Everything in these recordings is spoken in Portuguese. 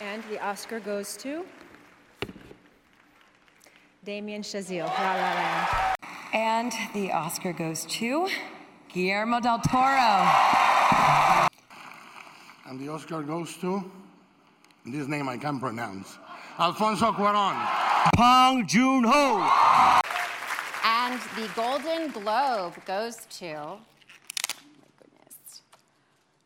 And the Oscar goes to Damien Chazelle, La La Land. And the Oscar goes to Guillermo del Toro. And the Oscar goes to this name I can't pronounce. Alfonso Cuarón. Pong Joon Ho. And the Golden Globe goes to. Oh my goodness.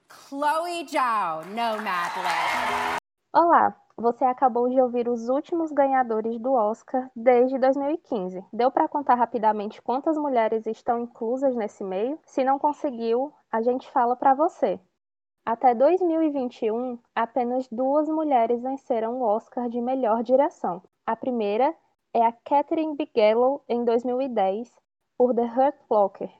Chloe Zhao, Nomadland. Olá, você acabou de ouvir os últimos ganhadores do Oscar desde 2015. Deu para contar rapidamente quantas mulheres estão inclusas nesse meio? Se não conseguiu, a gente fala para você. Até 2021, apenas duas mulheres venceram o Oscar de melhor direção. A primeira é a Catherine Bigelow em 2010 por The Hurt Locker,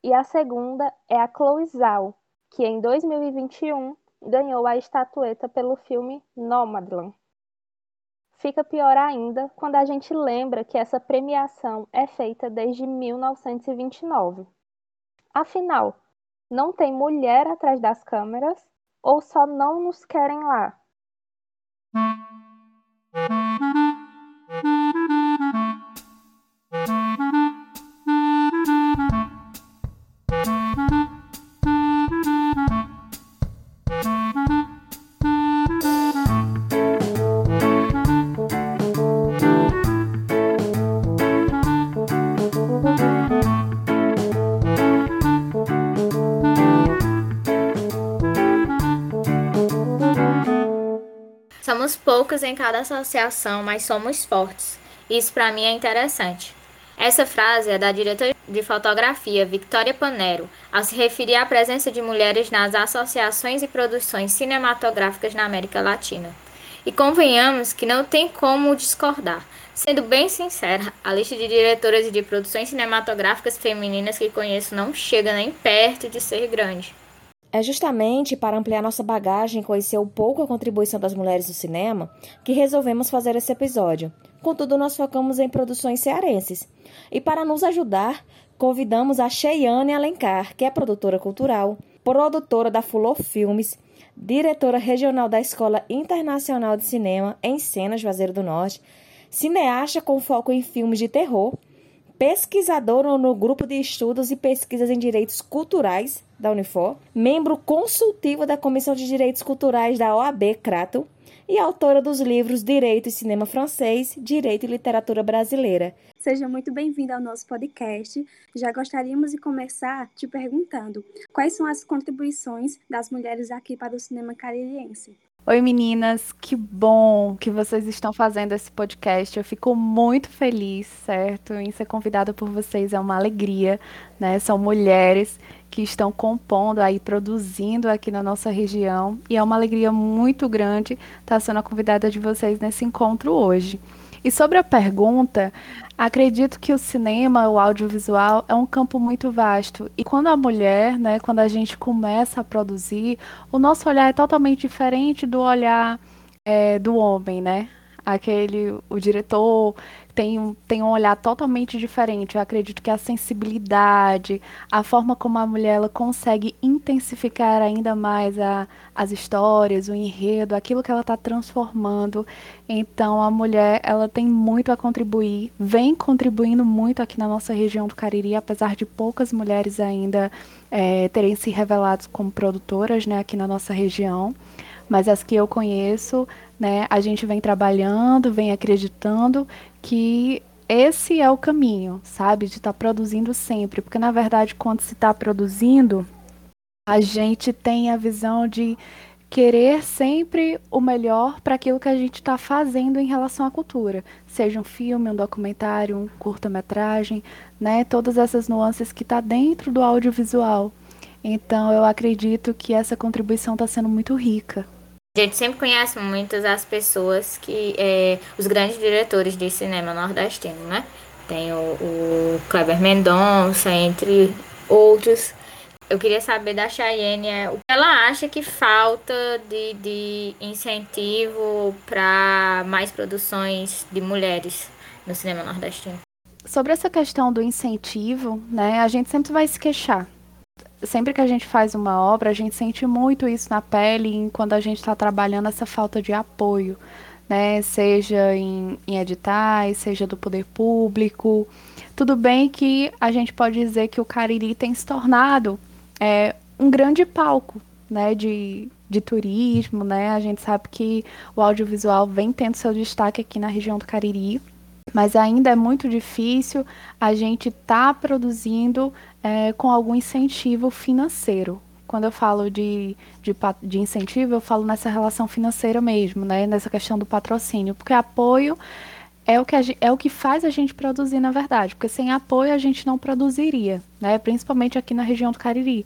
e a segunda é a Chloe Zhao, que em 2021 ganhou a estatueta pelo filme Nomadland. Fica pior ainda quando a gente lembra que essa premiação é feita desde 1929. Afinal, não tem mulher atrás das câmeras ou só não nos querem lá? Poucos em cada associação, mas somos fortes. Isso para mim é interessante. Essa frase é da diretora de fotografia Victoria Panero, ao se referir à presença de mulheres nas associações e produções cinematográficas na América Latina. E convenhamos que não tem como discordar. Sendo bem sincera, a lista de diretoras e de produções cinematográficas femininas que conheço não chega nem perto de ser grande. É justamente para ampliar nossa bagagem e conhecer um pouco a contribuição das mulheres no cinema que resolvemos fazer esse episódio. Contudo, nós focamos em produções cearenses. E para nos ajudar, convidamos a Cheyane Alencar, que é produtora cultural, produtora da Fulô Filmes, diretora regional da Escola Internacional de Cinema em Cenas Juazeiro do Norte, cineasta com foco em filmes de terror, pesquisadora no grupo de estudos e pesquisas em direitos culturais da Unifor, membro consultivo da Comissão de Direitos Culturais da OAB Crato e autora dos livros Direito e Cinema Francês, Direito e Literatura Brasileira. Seja muito bem-vindo ao nosso podcast. Já gostaríamos de começar te perguntando quais são as contribuições das mulheres aqui para o cinema caririense. Oi meninas, que bom que vocês estão fazendo esse podcast. Eu fico muito feliz, certo? Em ser convidada por vocês é uma alegria, né? São mulheres que estão compondo aí, produzindo aqui na nossa região e é uma alegria muito grande estar sendo a convidada de vocês nesse encontro hoje. E sobre a pergunta, acredito que o cinema, o audiovisual, é um campo muito vasto. E quando a mulher, né, quando a gente começa a produzir, o nosso olhar é totalmente diferente do olhar é, do homem, né? Aquele, o diretor tem, tem um olhar totalmente diferente. Eu acredito que a sensibilidade, a forma como a mulher ela consegue intensificar ainda mais a, as histórias, o enredo, aquilo que ela está transformando. Então, a mulher ela tem muito a contribuir, vem contribuindo muito aqui na nossa região do Cariri, apesar de poucas mulheres ainda é, terem se revelado como produtoras né, aqui na nossa região. Mas as que eu conheço, né, a gente vem trabalhando, vem acreditando que esse é o caminho, sabe? De estar tá produzindo sempre. Porque, na verdade, quando se está produzindo, a gente tem a visão de querer sempre o melhor para aquilo que a gente está fazendo em relação à cultura. Seja um filme, um documentário, um curta-metragem, né? Todas essas nuances que está dentro do audiovisual. Então, eu acredito que essa contribuição está sendo muito rica. A gente sempre conhece muitas as pessoas que. É, os grandes diretores de cinema nordestino, né? Tem o, o Kleber Mendonça, entre outros. Eu queria saber da Cheyenne é, o que ela acha que falta de, de incentivo para mais produções de mulheres no cinema nordestino. Sobre essa questão do incentivo, né, a gente sempre vai se queixar sempre que a gente faz uma obra, a gente sente muito isso na pele quando a gente está trabalhando essa falta de apoio, né? Seja em, em editais, seja do poder público. Tudo bem que a gente pode dizer que o Cariri tem se tornado é, um grande palco, né? De, de turismo, né? A gente sabe que o audiovisual vem tendo seu destaque aqui na região do Cariri mas ainda é muito difícil a gente estar tá produzindo é, com algum incentivo financeiro. Quando eu falo de, de, de, incentivo, eu falo nessa relação financeira mesmo, né? nessa questão do patrocínio, porque apoio é o, que é o que faz a gente produzir, na verdade, porque sem apoio a gente não produziria, né? principalmente aqui na região do Cariri.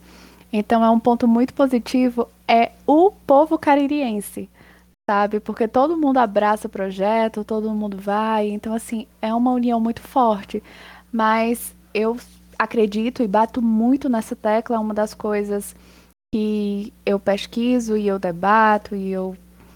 Então é um ponto muito positivo, é o povo caririense sabe? Porque todo mundo abraça o projeto, todo mundo vai, então assim, é uma união muito forte. Mas eu acredito e bato muito nessa tecla, uma das coisas que eu pesquiso e eu debato e eu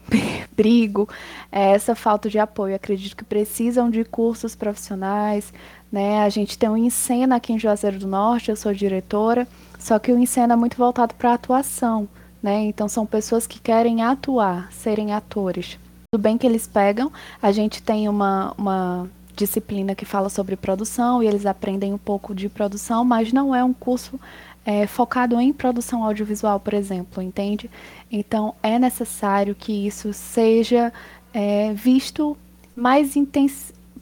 brigo, é essa falta de apoio. Acredito que precisam de cursos profissionais, né? A gente tem um Encena aqui em Juazeiro do Norte, eu sou diretora, só que o Encena é muito voltado para a atuação. Né? Então são pessoas que querem atuar, serem atores. Tudo bem que eles pegam, a gente tem uma, uma disciplina que fala sobre produção e eles aprendem um pouco de produção, mas não é um curso é, focado em produção audiovisual, por exemplo, entende? Então é necessário que isso seja é, visto mais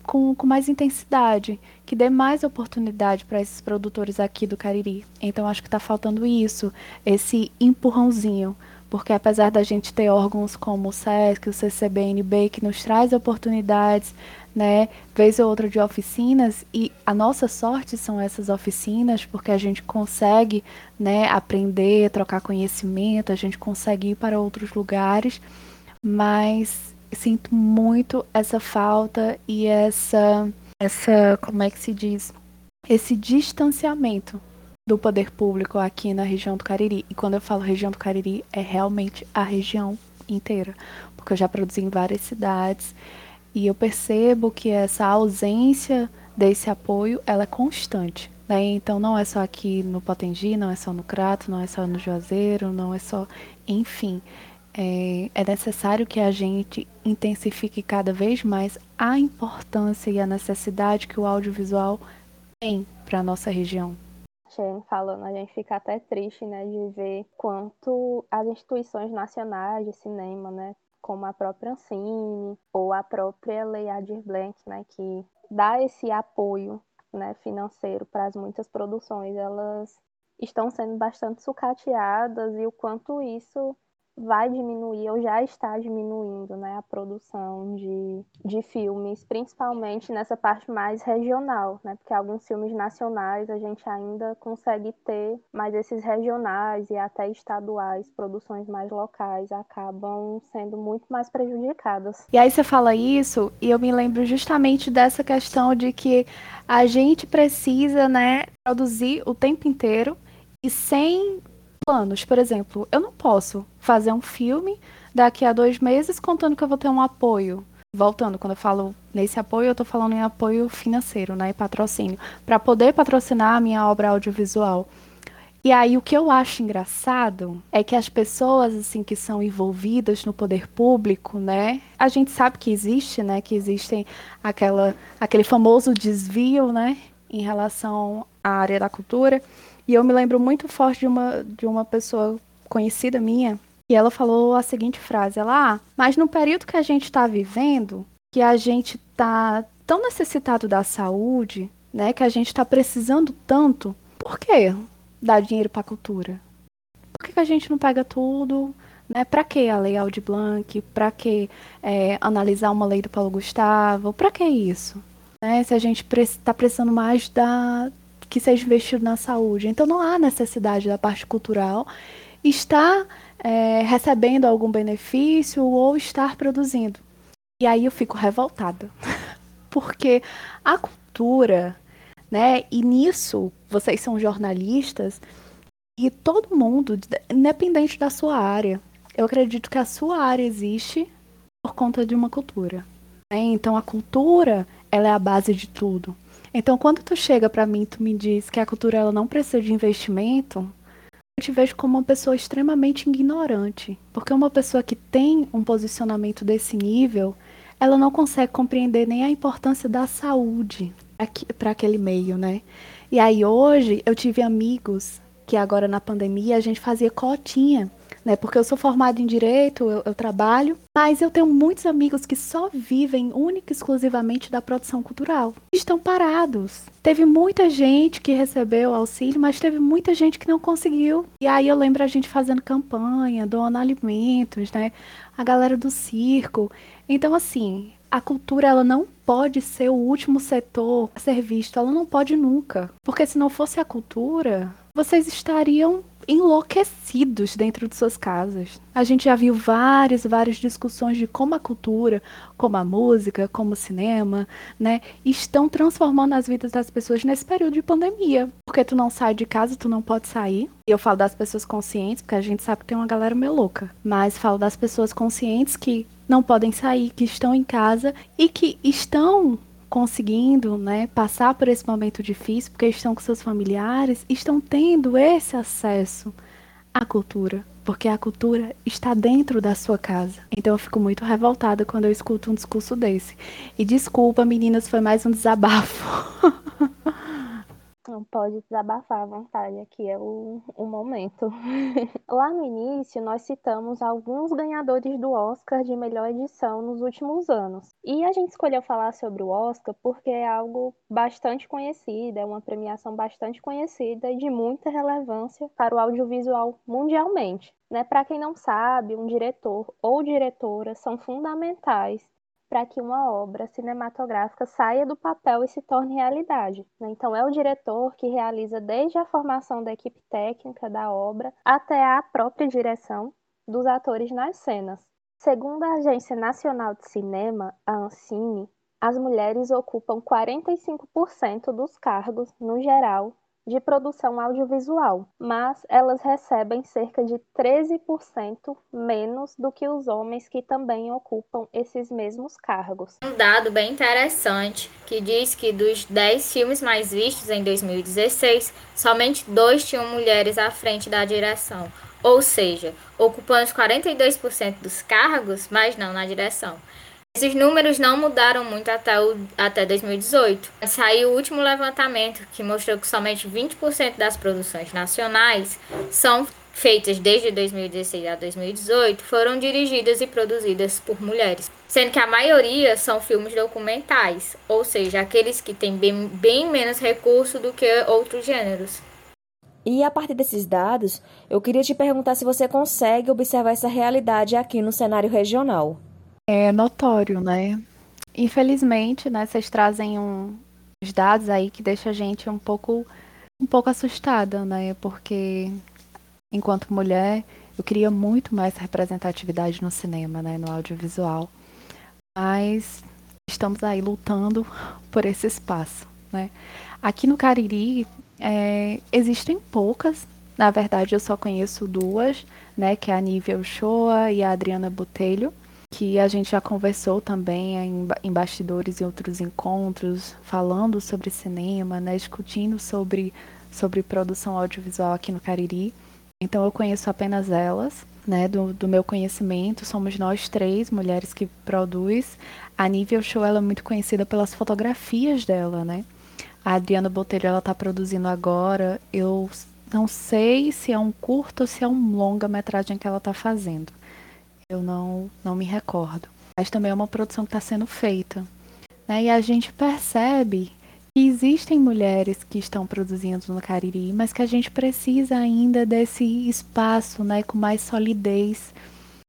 com, com mais intensidade, que dê mais oportunidade para esses produtores aqui do Cariri. Então acho que está faltando isso, esse empurrãozinho, porque apesar da gente ter órgãos como o SESC, o CCBNB, que nos traz oportunidades, né, vez ou outra de oficinas, e a nossa sorte são essas oficinas, porque a gente consegue, né, aprender, trocar conhecimento, a gente consegue ir para outros lugares, mas sinto muito essa falta e essa essa como é que se diz esse distanciamento do poder público aqui na região do Cariri. E quando eu falo região do Cariri, é realmente a região inteira, porque eu já produzi em várias cidades e eu percebo que essa ausência desse apoio, ela é constante. Né? Então não é só aqui no Potengi, não é só no Crato, não é só no Juazeiro, não é só, enfim, é, é necessário que a gente intensifique cada vez mais a importância e a necessidade que o audiovisual tem para a nossa região. Shane falando, a gente fica até triste, né, de ver quanto as instituições nacionais de cinema, né, como a própria Ancine ou a própria Lei Blanc, né, que dá esse apoio, né, financeiro para as muitas produções, elas estão sendo bastante sucateadas e o quanto isso vai diminuir ou já está diminuindo né, a produção de, de filmes, principalmente nessa parte mais regional, né, porque alguns filmes nacionais a gente ainda consegue ter, mas esses regionais e até estaduais, produções mais locais, acabam sendo muito mais prejudicadas. E aí você fala isso e eu me lembro justamente dessa questão de que a gente precisa né, produzir o tempo inteiro e sem planos. Por exemplo, eu não posso fazer um filme daqui a dois meses contando que eu vou ter um apoio. Voltando, quando eu falo nesse apoio, eu estou falando em apoio financeiro, né, e patrocínio, para poder patrocinar a minha obra audiovisual. E aí o que eu acho engraçado é que as pessoas assim que são envolvidas no poder público, né? A gente sabe que existe, né, que existem aquela aquele famoso desvio, né, em relação à área da cultura. E eu me lembro muito forte de uma, de uma pessoa conhecida minha, e ela falou a seguinte frase: ela, ah, mas no período que a gente está vivendo, que a gente está tão necessitado da saúde, né, que a gente está precisando tanto, por que dar dinheiro para a cultura? Por que, que a gente não pega tudo? Né? Para que a Lei Aldi Blanc? Para que é, analisar uma lei do Paulo Gustavo? Para que isso? Né? Se a gente está precisando mais da, que seja investido na saúde. Então não há necessidade da parte cultural estar é, recebendo algum benefício ou estar produzindo. E aí eu fico revoltada, porque a cultura, né? E nisso vocês são jornalistas e todo mundo, independente da sua área, eu acredito que a sua área existe por conta de uma cultura. Né? Então a cultura ela é a base de tudo. Então, quando tu chega para mim, tu me diz que a cultura ela não precisa de investimento, te vejo como uma pessoa extremamente ignorante. Porque uma pessoa que tem um posicionamento desse nível, ela não consegue compreender nem a importância da saúde para aquele meio, né? E aí hoje eu tive amigos que agora na pandemia a gente fazia cotinha né? Porque eu sou formada em direito, eu, eu, trabalho, mas eu tenho muitos amigos que só vivem única e exclusivamente da produção cultural. Estão parados. Teve muita gente que recebeu auxílio, mas teve muita gente que não conseguiu. E aí eu lembro a gente fazendo campanha, doando alimentos, né? A galera do circo. Então, assim, a cultura ela não pode ser o último setor a ser visto, ela não pode nunca. Porque se não fosse a cultura, vocês estariam enlouquecidos dentro de suas casas. A gente já viu várias, várias discussões de como a cultura, como a música, como o cinema, né, estão transformando as vidas das pessoas nesse período de pandemia. Porque tu não sai de casa, tu não pode sair. Eu falo das pessoas conscientes, porque a gente sabe que tem uma galera meio louca. Mas falo das pessoas conscientes que não podem sair, que estão em casa e que estão conseguindo né, passar por esse momento difícil, porque estão com seus familiares, estão tendo esse acesso à cultura, porque a cultura está dentro da sua casa. Então eu fico muito revoltada quando eu escuto um discurso desse. E desculpa, meninas, foi mais um desabafo. Não pode desabafar à vontade, aqui é o, o momento. Lá no início, nós citamos alguns ganhadores do Oscar de melhor edição nos últimos anos. E a gente escolheu falar sobre o Oscar porque é algo bastante conhecido, é uma premiação bastante conhecida e de muita relevância para o audiovisual mundialmente. Né? Para quem não sabe, um diretor ou diretora são fundamentais para que uma obra cinematográfica saia do papel e se torne realidade. Né? Então, é o diretor que realiza desde a formação da equipe técnica da obra até a própria direção dos atores nas cenas. Segundo a Agência Nacional de Cinema, a Ancine, as mulheres ocupam 45% dos cargos, no geral, de produção audiovisual, mas elas recebem cerca de 13% menos do que os homens que também ocupam esses mesmos cargos. Um dado bem interessante que diz que dos 10 filmes mais vistos em 2016, somente dois tinham mulheres à frente da direção, ou seja, ocupando os 42% dos cargos, mas não na direção. Esses números não mudaram muito até, o, até 2018. Saiu o último levantamento que mostrou que somente 20% das produções nacionais são feitas desde 2016 a 2018 foram dirigidas e produzidas por mulheres, sendo que a maioria são filmes documentais, ou seja, aqueles que têm bem, bem menos recurso do que outros gêneros. E a partir desses dados, eu queria te perguntar se você consegue observar essa realidade aqui no cenário regional é notório, né? Infelizmente, né, vocês trazem um, os dados aí que deixa a gente um pouco um pouco assustada, né? Porque enquanto mulher, eu queria muito mais representatividade no cinema, né, no audiovisual. Mas estamos aí lutando por esse espaço, né? Aqui no Cariri é, existem poucas, na verdade eu só conheço duas, né, que é a Nível Shoa e a Adriana Botelho que a gente já conversou também em, bastidores e outros encontros, falando sobre cinema, né, discutindo sobre, sobre produção audiovisual aqui no Cariri. Então eu conheço apenas elas, né, do, do meu conhecimento, somos nós três mulheres que produz. A Nível Show ela é muito conhecida pelas fotografias dela, né? A Adriana Botelho ela está produzindo agora. Eu não sei se é um curto ou se é um longa-metragem que ela está fazendo eu não, não me recordo. Mas também é uma produção que está sendo feita. Né? E a gente percebe que existem mulheres que estão produzindo no Cariri, mas que a gente precisa ainda desse espaço né, com mais solidez.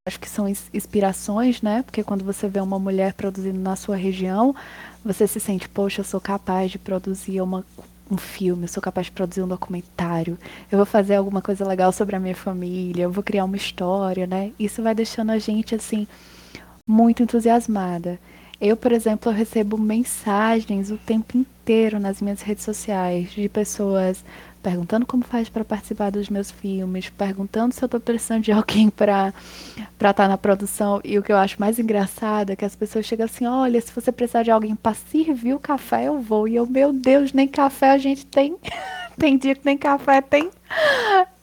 Acho que são inspirações, né? Porque quando você vê uma mulher produzindo na sua região, você se sente, poxa, eu sou capaz de produzir uma um filme, eu sou capaz de produzir um documentário, eu vou fazer alguma coisa legal sobre a minha família, eu vou criar uma história, né? Isso vai deixando a gente assim muito entusiasmada. Eu, por exemplo, eu recebo mensagens o tempo inteiro nas minhas redes sociais de pessoas perguntando como faz para participar dos meus filmes, perguntando se eu estou precisando de alguém para estar tá na produção. E o que eu acho mais engraçado é que as pessoas chegam assim: olha, se você precisar de alguém para servir o café, eu vou. E eu, meu Deus, nem café a gente tem. tem dia que nem café tem.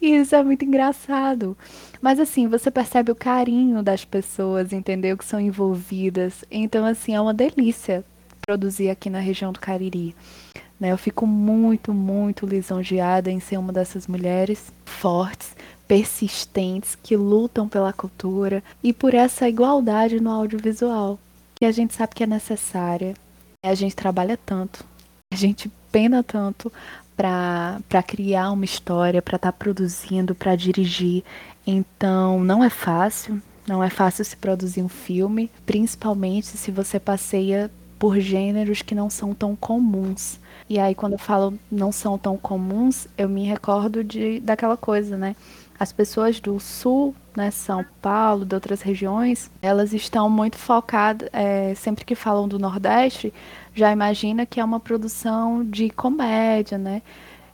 E isso é muito engraçado. Mas assim, você percebe o carinho das pessoas, entendeu? Que são envolvidas. Então, assim, é uma delícia produzir aqui na região do Cariri. Né? Eu fico muito, muito lisonjeada em ser uma dessas mulheres fortes, persistentes, que lutam pela cultura e por essa igualdade no audiovisual, que a gente sabe que é necessária. A gente trabalha tanto, a gente pena tanto para criar uma história, para estar tá produzindo, para dirigir. Então, não é fácil, não é fácil se produzir um filme, principalmente se você passeia por gêneros que não são tão comuns. E aí, quando eu falo não são tão comuns, eu me recordo de, daquela coisa, né? As pessoas do sul, né, São Paulo, de outras regiões, elas estão muito focadas, é, sempre que falam do Nordeste, já imagina que é uma produção de comédia, né?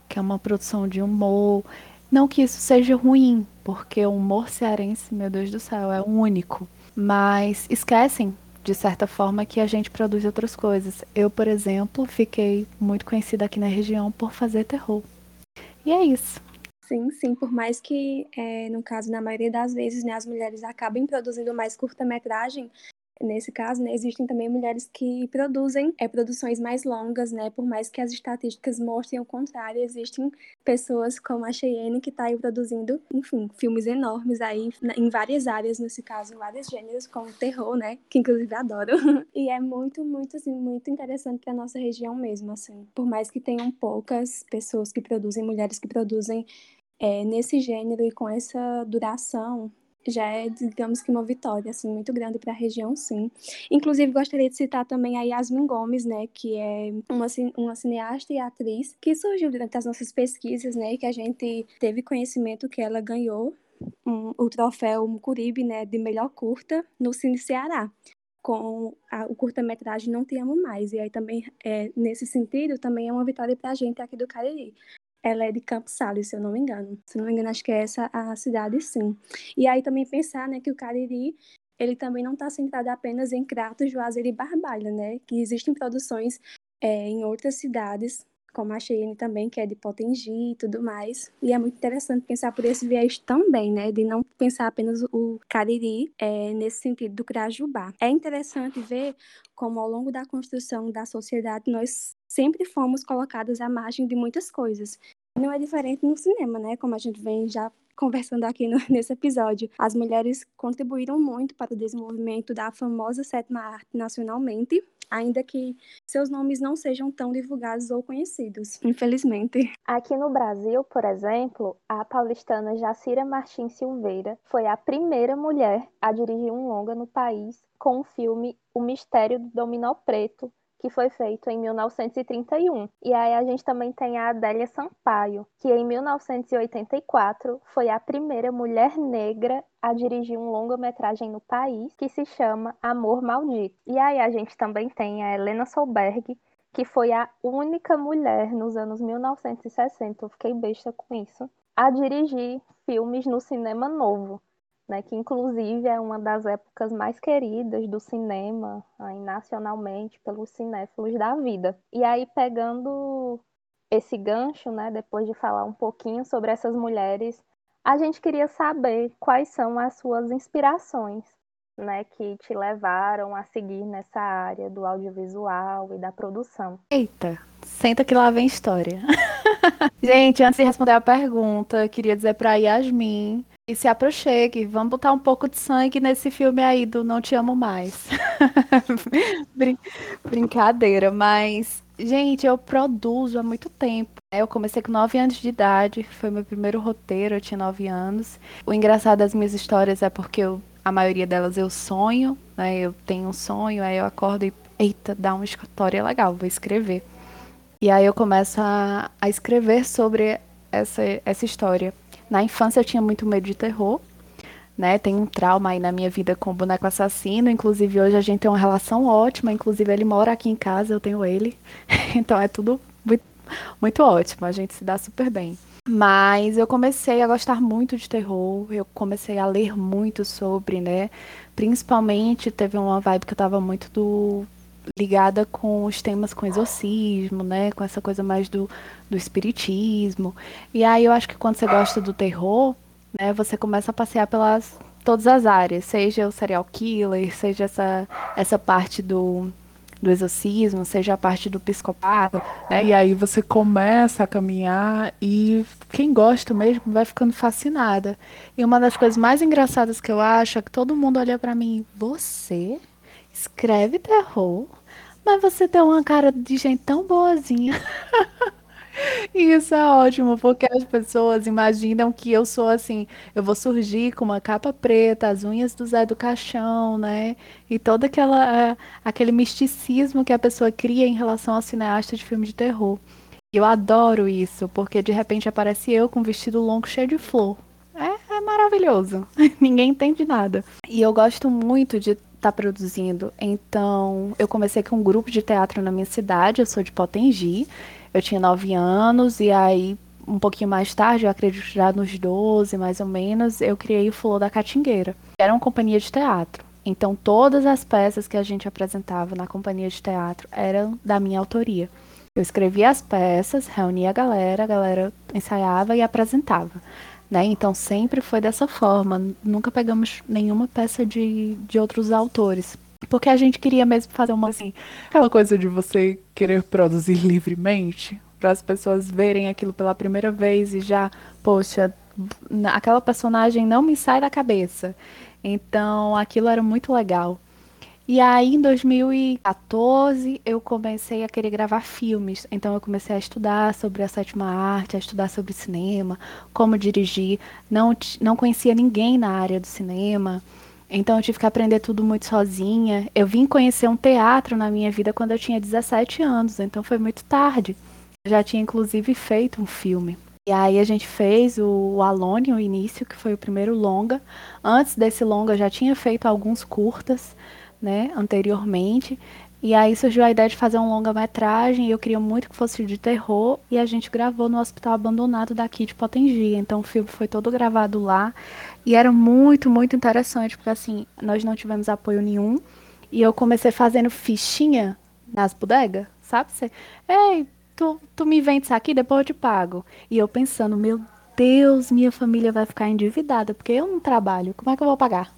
Que é uma produção de humor. Não que isso seja ruim, porque o humor cearense, meu Deus do céu, é único. Mas esquecem, de certa forma, que a gente produz outras coisas. Eu, por exemplo, fiquei muito conhecida aqui na região por fazer terror. E é isso. Sim, sim, por mais que, é, no caso, na maioria das vezes, né, as mulheres acabem produzindo mais curta-metragem, Nesse caso, né, existem também mulheres que produzem é, produções mais longas, né? Por mais que as estatísticas mostrem o contrário, existem pessoas como a Cheyenne que está aí produzindo, enfim, filmes enormes aí em várias áreas, nesse caso, em vários gêneros, como terror, né? Que inclusive adoro. e é muito, muito, assim, muito interessante para nossa região mesmo, assim. Por mais que tenham poucas pessoas que produzem, mulheres que produzem é, nesse gênero e com essa duração, já é, digamos que uma vitória, assim, muito grande para a região, sim. Inclusive, gostaria de citar também a Yasmin Gomes, né, que é uma, uma cineasta e atriz que surgiu durante as nossas pesquisas, né, e que a gente teve conhecimento que ela ganhou um, o troféu Mucuribe, né, de melhor curta no Cine Ceará com a, o curta-metragem Não Te Amo Mais. E aí também, é, nesse sentido, também é uma vitória para a gente aqui do Cariri ela é de Campos Sales, se eu não me engano. Se eu não me engano, acho que é essa a cidade, sim. E aí também pensar, né, que o Cariri, ele também não está centrado apenas em Cratos, Juazeiro e Barbalha, né, que existem produções é, em outras cidades, como a Cheyenne também, que é de Potengi e tudo mais. E é muito interessante pensar por esse viés também, né? De não pensar apenas o Cariri é, nesse sentido do Crajubá. É interessante ver como ao longo da construção da sociedade nós sempre fomos colocados à margem de muitas coisas. Não é diferente no cinema, né? Como a gente vem já conversando aqui no, nesse episódio. As mulheres contribuíram muito para o desenvolvimento da famosa sétima arte nacionalmente, ainda que seus nomes não sejam tão divulgados ou conhecidos, infelizmente. Aqui no Brasil, por exemplo, a paulistana Jacira Martins Silveira foi a primeira mulher a dirigir um longa no país com o filme O Mistério do Dominó Preto, que foi feito em 1931. E aí a gente também tem a Adélia Sampaio, que em 1984 foi a primeira mulher negra a dirigir um longa-metragem no país, que se chama Amor Maldito. E aí a gente também tem a Helena Solberg, que foi a única mulher nos anos 1960, eu fiquei besta com isso, a dirigir filmes no cinema novo né, que inclusive é uma das épocas mais queridas do cinema aí, nacionalmente pelos cinéfilos da vida. E aí, pegando esse gancho, né, depois de falar um pouquinho sobre essas mulheres, a gente queria saber quais são as suas inspirações, né, que te levaram a seguir nessa área do audiovisual e da produção. Eita, senta que lá vem história. gente, antes de responder a pergunta, queria dizer para Yasmin e se aproxime, vamos botar um pouco de sangue nesse filme aí do Não Te Amo Mais. Brin brincadeira, mas, gente, eu produzo há muito tempo. Eu comecei com 9 anos de idade, foi meu primeiro roteiro, eu tinha 9 anos. O engraçado das minhas histórias é porque eu, a maioria delas eu sonho, né? Eu tenho um sonho, aí eu acordo e, eita, dá uma história legal, vou escrever. E aí eu começo a, a escrever sobre essa, essa história. Na infância eu tinha muito medo de terror, né? Tem um trauma aí na minha vida com o boneco assassino. Inclusive hoje a gente tem uma relação ótima. Inclusive ele mora aqui em casa, eu tenho ele. então é tudo muito, muito ótimo. A gente se dá super bem. Mas eu comecei a gostar muito de terror, eu comecei a ler muito sobre, né? Principalmente teve uma vibe que eu tava muito do ligada com os temas com exorcismo, né? Com essa coisa mais do, do espiritismo. E aí eu acho que quando você gosta do terror, né, você começa a passear pelas todas as áreas, seja o serial killer, seja essa, essa parte do, do exorcismo, seja a parte do psicopata, né? E aí você começa a caminhar e quem gosta mesmo vai ficando fascinada. E uma das coisas mais engraçadas que eu acho é que todo mundo olha para mim, você escreve terror, mas você tem uma cara de gente tão boazinha. E isso é ótimo, porque as pessoas imaginam que eu sou assim, eu vou surgir com uma capa preta, as unhas do Zé do Caixão, né? E todo aquela, aquele misticismo que a pessoa cria em relação ao cineasta de filme de terror. Eu adoro isso, porque de repente aparece eu com um vestido longo cheio de flor. É, é maravilhoso. Ninguém entende nada. E eu gosto muito de tá produzindo. Então, eu comecei com um grupo de teatro na minha cidade, eu sou de Potengi. Eu tinha 9 anos e aí, um pouquinho mais tarde, eu acredito já nos 12 mais ou menos, eu criei o Flor da Catingueira. Era uma companhia de teatro. Então, todas as peças que a gente apresentava na companhia de teatro eram da minha autoria. Eu escrevia as peças, reunia a galera, a galera ensaiava e apresentava. Né? Então sempre foi dessa forma. Nunca pegamos nenhuma peça de, de outros autores. Porque a gente queria mesmo fazer uma assim, aquela coisa de você querer produzir livremente, para as pessoas verem aquilo pela primeira vez e já, poxa, aquela personagem não me sai da cabeça. Então, aquilo era muito legal. E aí, em 2014, eu comecei a querer gravar filmes. Então, eu comecei a estudar sobre a sétima arte, a estudar sobre cinema, como dirigir. Não, não conhecia ninguém na área do cinema. Então, eu tive que aprender tudo muito sozinha. Eu vim conhecer um teatro na minha vida quando eu tinha 17 anos. Então, foi muito tarde. Eu já tinha, inclusive, feito um filme. E aí a gente fez o, Alone, o início, que foi o primeiro longa. Antes desse longa, eu já tinha feito alguns curtas né, anteriormente. E aí surgiu a ideia de fazer um longa-metragem, e eu queria muito que fosse de terror, e a gente gravou no hospital abandonado daqui de Potengi. Então o filme foi todo gravado lá, e era muito, muito interessante, porque assim, nós não tivemos apoio nenhum, e eu comecei fazendo fichinha nas bodegas, sabe? Você, ei, tu, tu me vende isso aqui, depois eu te pago. E eu pensando, meu Deus, minha família vai ficar endividada, porque eu não trabalho, como é que eu vou pagar?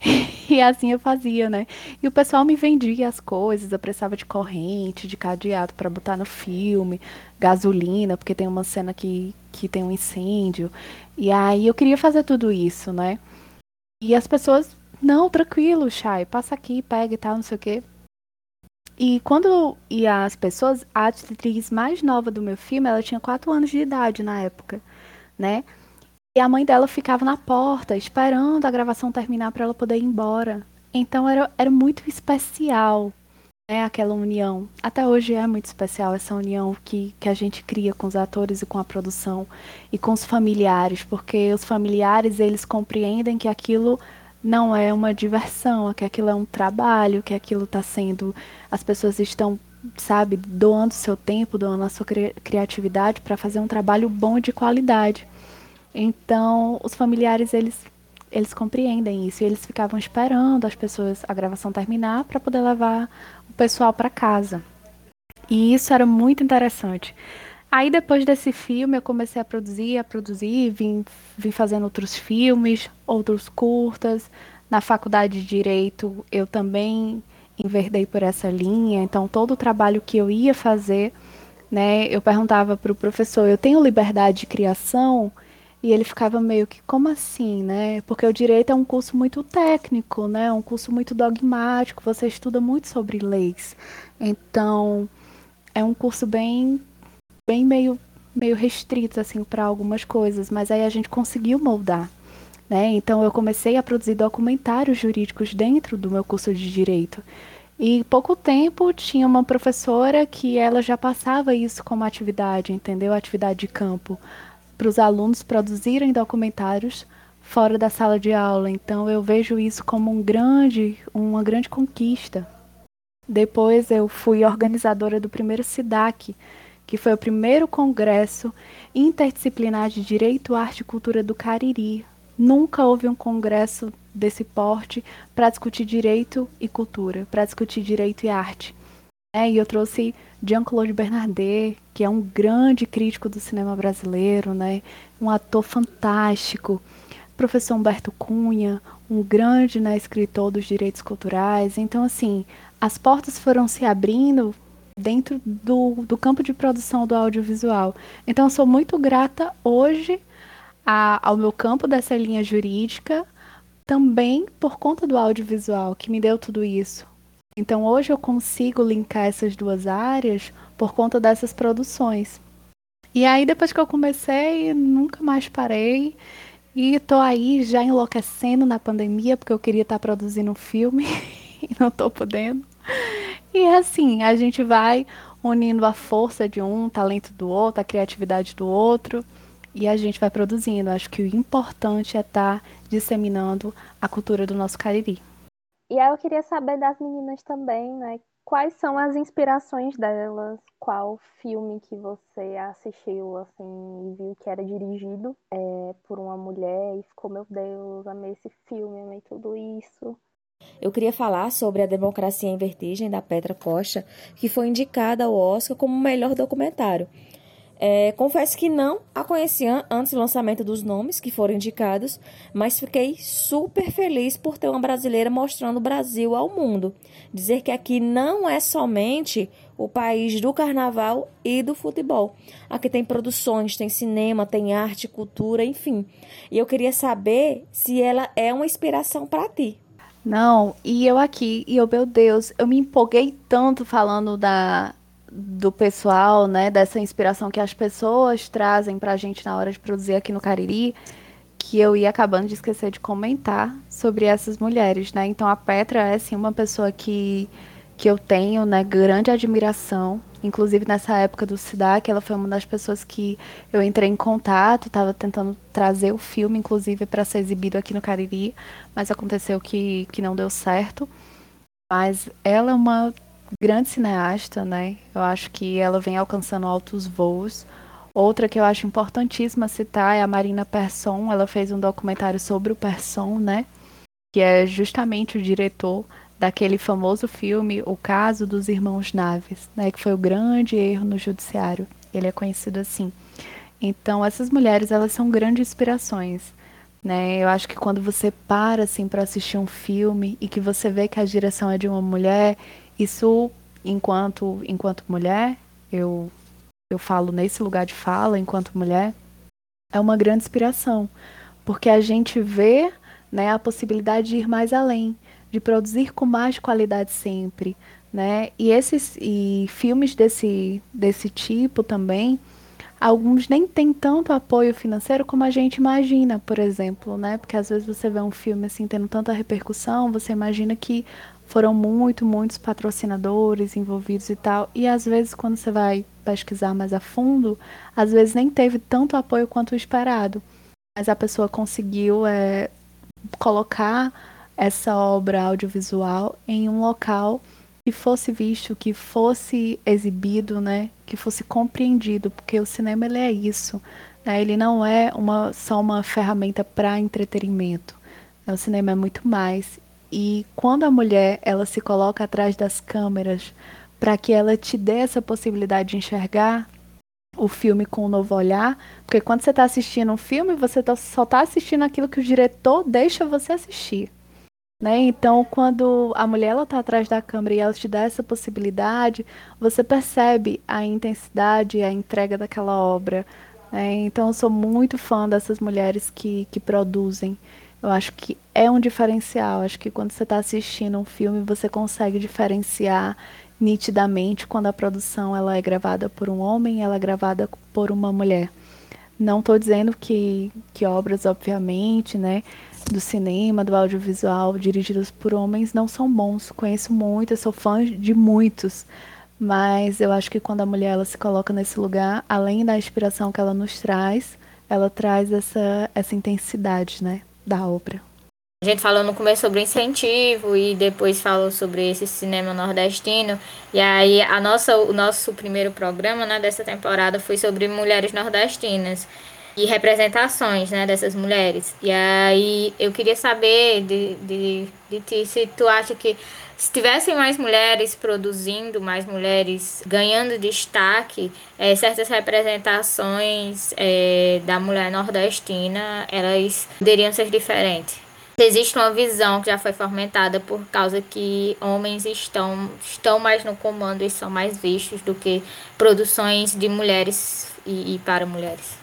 E assim eu fazia, né? E o pessoal me vendia as coisas, eu precisava de corrente, de cadeado para botar no filme, gasolina, porque tem uma cena que, que tem um incêndio. E aí eu queria fazer tudo isso, né? E as pessoas, não, tranquilo, Chay, passa aqui, pega e tal, não sei o quê. E quando e as pessoas, a atriz mais nova do meu filme, ela tinha 4 anos de idade na época, né? E a mãe dela ficava na porta, esperando a gravação terminar para ela poder ir embora. Então era, era muito especial né, aquela união. Até hoje é muito especial essa união que, que a gente cria com os atores e com a produção e com os familiares, porque os familiares eles compreendem que aquilo não é uma diversão, que aquilo é um trabalho, que aquilo está sendo. As pessoas estão, sabe, doando seu tempo, doando a sua cri criatividade para fazer um trabalho bom de qualidade. Então, os familiares eles eles compreendem isso e eles ficavam esperando as pessoas a gravação terminar para poder levar o pessoal para casa. E isso era muito interessante. Aí depois desse filme eu comecei a produzir, a produzir, vim, vim fazendo outros filmes, outros curtas. Na faculdade de direito eu também enverdei por essa linha, então todo o trabalho que eu ia fazer, né, eu perguntava para o professor, eu tenho liberdade de criação? E ele ficava meio que, como assim, né? Porque o direito é um curso muito técnico, né? É um curso muito dogmático, você estuda muito sobre leis. Então, é um curso bem, bem meio, meio restrito, assim, para algumas coisas. Mas aí a gente conseguiu moldar, né? Então, eu comecei a produzir documentários jurídicos dentro do meu curso de direito. E pouco tempo tinha uma professora que ela já passava isso como atividade, entendeu? Atividade de campo para os alunos produzirem documentários fora da sala de aula. Então eu vejo isso como um grande, uma grande conquista. Depois eu fui organizadora do primeiro SIDAC, que foi o primeiro congresso interdisciplinar de Direito, Arte e Cultura do Cariri. Nunca houve um congresso desse porte para discutir direito e cultura, para discutir direito e arte. É, e eu trouxe Jean-Claude Bernardet, que é um grande crítico do cinema brasileiro, né? Um ator fantástico. Professor Humberto Cunha, um grande né, escritor dos direitos culturais. Então, assim, as portas foram se abrindo dentro do, do campo de produção do audiovisual. Então, eu sou muito grata hoje a, ao meu campo dessa linha jurídica, também por conta do audiovisual, que me deu tudo isso. Então, hoje eu consigo linkar essas duas áreas por conta dessas produções. E aí, depois que eu comecei, nunca mais parei. E tô aí já enlouquecendo na pandemia, porque eu queria estar produzindo um filme e não tô podendo. E assim, a gente vai unindo a força de um, o talento do outro, a criatividade do outro, e a gente vai produzindo. Acho que o importante é estar disseminando a cultura do nosso Cariri. E aí eu queria saber das meninas também, né? Quais são as inspirações delas? Qual filme que você assistiu, assim, e viu que era dirigido é, por uma mulher e ficou, meu Deus, amei esse filme, amei tudo isso. Eu queria falar sobre A Democracia em Vertigem, da Petra Costa, que foi indicada ao Oscar como melhor documentário. É, confesso que não a conhecia antes do lançamento dos nomes que foram indicados, mas fiquei super feliz por ter uma brasileira mostrando o Brasil ao mundo. Dizer que aqui não é somente o país do carnaval e do futebol. Aqui tem produções, tem cinema, tem arte, cultura, enfim. E eu queria saber se ela é uma inspiração para ti. Não, e eu aqui, e eu, meu Deus, eu me empolguei tanto falando da, do pessoal, né, dessa inspiração que as pessoas trazem para a gente na hora de produzir aqui no Cariri, que eu ia acabando de esquecer de comentar sobre essas mulheres, né? Então a Petra é sim uma pessoa que que eu tenho, né, grande admiração. Inclusive nessa época do SIDAC, ela foi uma das pessoas que eu entrei em contato, estava tentando trazer o filme, inclusive, para ser exibido aqui no Cariri, mas aconteceu que, que não deu certo. Mas ela é uma grande cineasta, né? Eu acho que ela vem alcançando altos voos. Outra que eu acho importantíssima citar é a Marina Persson. Ela fez um documentário sobre o Persson, né? Que é justamente o diretor daquele famoso filme O Caso dos Irmãos Naves, né? Que foi o grande erro no judiciário. Ele é conhecido assim. Então, essas mulheres, elas são grandes inspirações. Né? Eu acho que quando você para assim para assistir um filme e que você vê que a direção é de uma mulher isso, enquanto, enquanto mulher, eu, eu falo nesse lugar de fala, enquanto mulher, é uma grande inspiração, porque a gente vê né, a possibilidade de ir mais além, de produzir com mais qualidade sempre. Né? E esses e filmes desse, desse tipo também, alguns nem têm tanto apoio financeiro como a gente imagina, por exemplo, né? Porque às vezes você vê um filme assim tendo tanta repercussão, você imagina que foram muito, muitos patrocinadores envolvidos e tal. E às vezes, quando você vai pesquisar mais a fundo, às vezes nem teve tanto apoio quanto o esperado. Mas a pessoa conseguiu é, colocar essa obra audiovisual em um local que fosse visto, que fosse exibido, né, que fosse compreendido, porque o cinema ele é isso, né, ele não é uma, só uma ferramenta para entretenimento. O cinema é muito mais e quando a mulher ela se coloca atrás das câmeras para que ela te dê essa possibilidade de enxergar o filme com um novo olhar, porque quando você está assistindo um filme, você tá, só está assistindo aquilo que o diretor deixa você assistir. Né? Então, quando a mulher está atrás da câmera e ela te dá essa possibilidade, você percebe a intensidade e a entrega daquela obra. Né? Então, eu sou muito fã dessas mulheres que, que produzem eu acho que é um diferencial. Acho que quando você está assistindo um filme, você consegue diferenciar nitidamente quando a produção ela é gravada por um homem e ela é gravada por uma mulher. Não estou dizendo que, que obras, obviamente, né, do cinema, do audiovisual, dirigidas por homens, não são bons. Conheço muitos, sou fã de muitos. Mas eu acho que quando a mulher ela se coloca nesse lugar, além da inspiração que ela nos traz, ela traz essa, essa intensidade, né? Da obra. A gente falou no começo sobre incentivo e depois falou sobre esse cinema nordestino. E aí a nossa, o nosso primeiro programa né, dessa temporada foi sobre mulheres nordestinas. e representações né, dessas mulheres. E aí eu queria saber de, de, de ti se tu acha que se tivessem mais mulheres produzindo, mais mulheres ganhando destaque, é, certas representações é, da mulher nordestina, elas poderiam ser diferentes. Existe uma visão que já foi fomentada por causa que homens estão, estão mais no comando e são mais vistos do que produções de mulheres e, e para mulheres.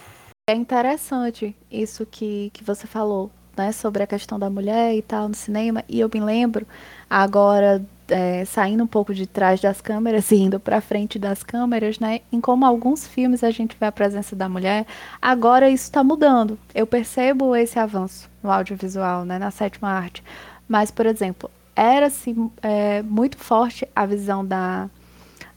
É interessante isso que, que você falou, né, sobre a questão da mulher e tal no cinema, e eu me lembro agora é, saindo um pouco de trás das câmeras e indo para frente das câmeras, né, em como alguns filmes a gente vê a presença da mulher, agora isso está mudando. Eu percebo esse avanço no audiovisual, né, na sétima arte. Mas, por exemplo, era assim, é, muito forte a visão da,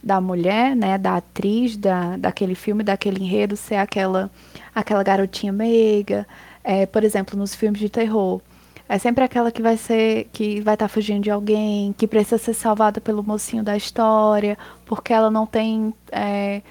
da mulher, né, da atriz da, daquele filme, daquele enredo, ser aquela aquela garotinha meiga, é, por exemplo, nos filmes de terror. É sempre aquela que vai ser, que vai estar tá fugindo de alguém, que precisa ser salvada pelo mocinho da história, porque ela não tem é,